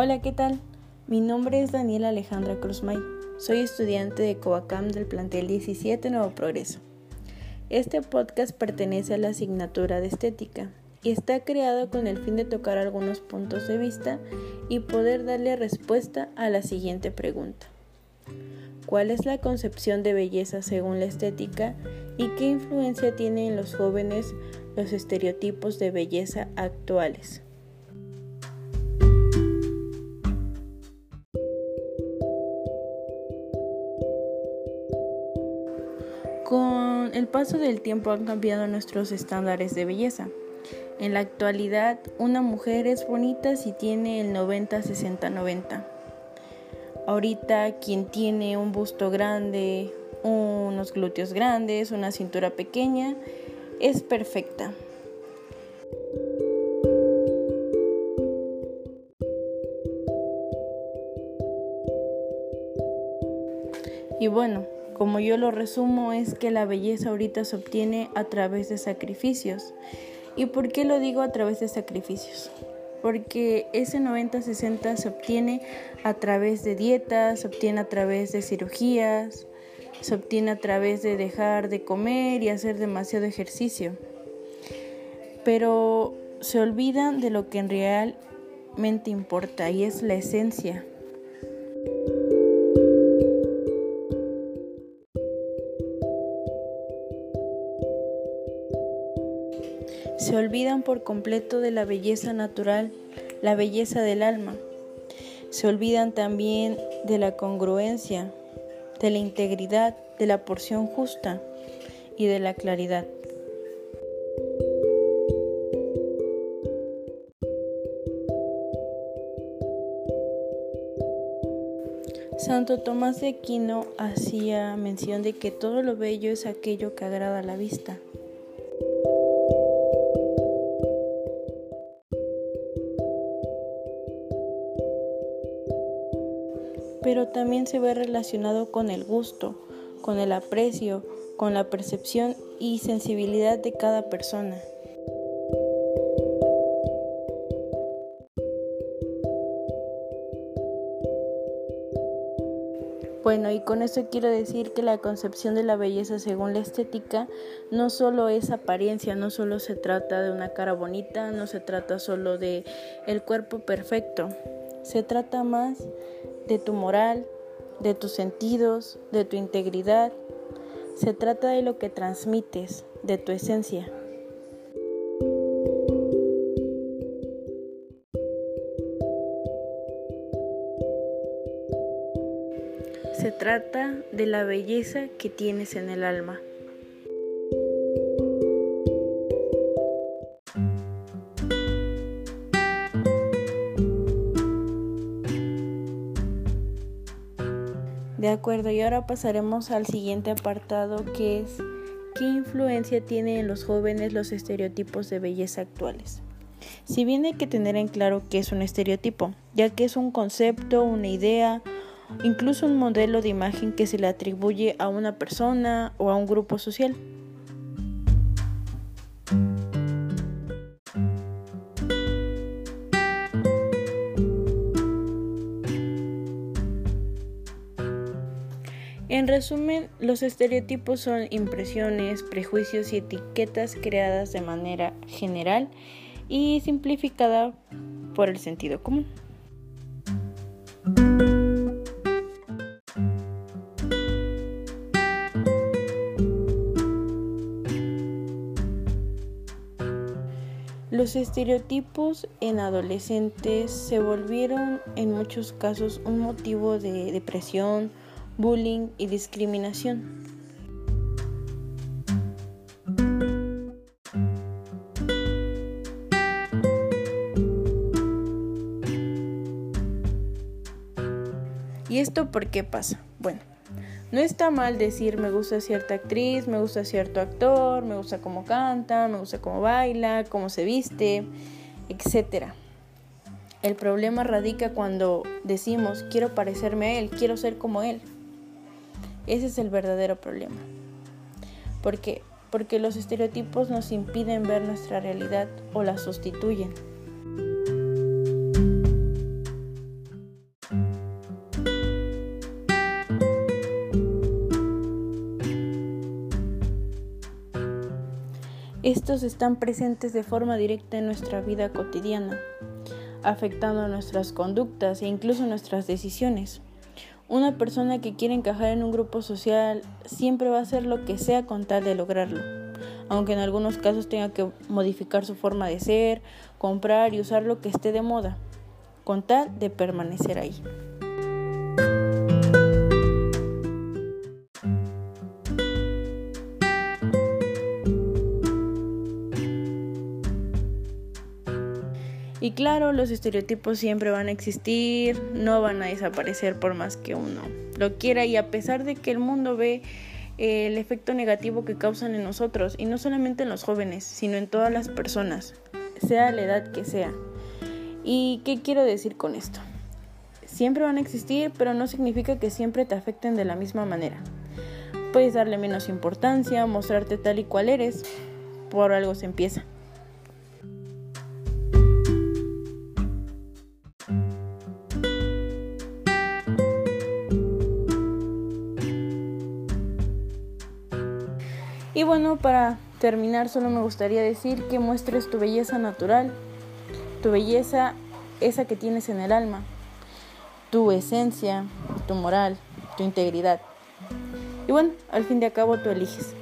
Hola, ¿qué tal? Mi nombre es Daniela Alejandra Cruzmay. Soy estudiante de Coacam del plantel 17 Nuevo Progreso. Este podcast pertenece a la asignatura de estética y está creado con el fin de tocar algunos puntos de vista y poder darle respuesta a la siguiente pregunta. ¿Cuál es la concepción de belleza según la estética y qué influencia tienen en los jóvenes los estereotipos de belleza actuales? Con el paso del tiempo han cambiado nuestros estándares de belleza. En la actualidad, una mujer es bonita si tiene el 90-60-90. Ahorita quien tiene un busto grande, unos glúteos grandes, una cintura pequeña, es perfecta. Y bueno, como yo lo resumo, es que la belleza ahorita se obtiene a través de sacrificios. ¿Y por qué lo digo a través de sacrificios? Porque ese 90-60 se obtiene a través de dietas, se obtiene a través de cirugías, se obtiene a través de dejar de comer y hacer demasiado ejercicio. Pero se olvidan de lo que en realmente importa y es la esencia. Se olvidan por completo de la belleza natural, la belleza del alma. Se olvidan también de la congruencia, de la integridad, de la porción justa y de la claridad. Santo Tomás de Aquino hacía mención de que todo lo bello es aquello que agrada a la vista. Pero también se ve relacionado con el gusto, con el aprecio, con la percepción y sensibilidad de cada persona. Bueno, y con eso quiero decir que la concepción de la belleza según la estética no solo es apariencia, no solo se trata de una cara bonita, no se trata solo de el cuerpo perfecto. Se trata más de tu moral, de tus sentidos, de tu integridad. Se trata de lo que transmites, de tu esencia. Se trata de la belleza que tienes en el alma. De acuerdo, y ahora pasaremos al siguiente apartado que es ¿qué influencia tienen en los jóvenes los estereotipos de belleza actuales? Si bien hay que tener en claro qué es un estereotipo, ya que es un concepto, una idea, incluso un modelo de imagen que se le atribuye a una persona o a un grupo social. En resumen, los estereotipos son impresiones, prejuicios y etiquetas creadas de manera general y simplificada por el sentido común. Los estereotipos en adolescentes se volvieron en muchos casos un motivo de depresión, bullying y discriminación. ¿Y esto por qué pasa? Bueno, no está mal decir me gusta cierta actriz, me gusta cierto actor, me gusta cómo canta, me gusta cómo baila, cómo se viste, etc. El problema radica cuando decimos quiero parecerme a él, quiero ser como él. Ese es el verdadero problema. ¿Por qué? Porque los estereotipos nos impiden ver nuestra realidad o la sustituyen. Estos están presentes de forma directa en nuestra vida cotidiana, afectando nuestras conductas e incluso nuestras decisiones. Una persona que quiere encajar en un grupo social siempre va a hacer lo que sea con tal de lograrlo, aunque en algunos casos tenga que modificar su forma de ser, comprar y usar lo que esté de moda, con tal de permanecer ahí. Y claro, los estereotipos siempre van a existir, no van a desaparecer por más que uno lo quiera y a pesar de que el mundo ve eh, el efecto negativo que causan en nosotros, y no solamente en los jóvenes, sino en todas las personas, sea la edad que sea. ¿Y qué quiero decir con esto? Siempre van a existir, pero no significa que siempre te afecten de la misma manera. Puedes darle menos importancia, mostrarte tal y cual eres, por algo se empieza. Y bueno, para terminar solo me gustaría decir que muestres tu belleza natural, tu belleza esa que tienes en el alma, tu esencia, tu moral, tu integridad. Y bueno, al fin de cabo tú eliges.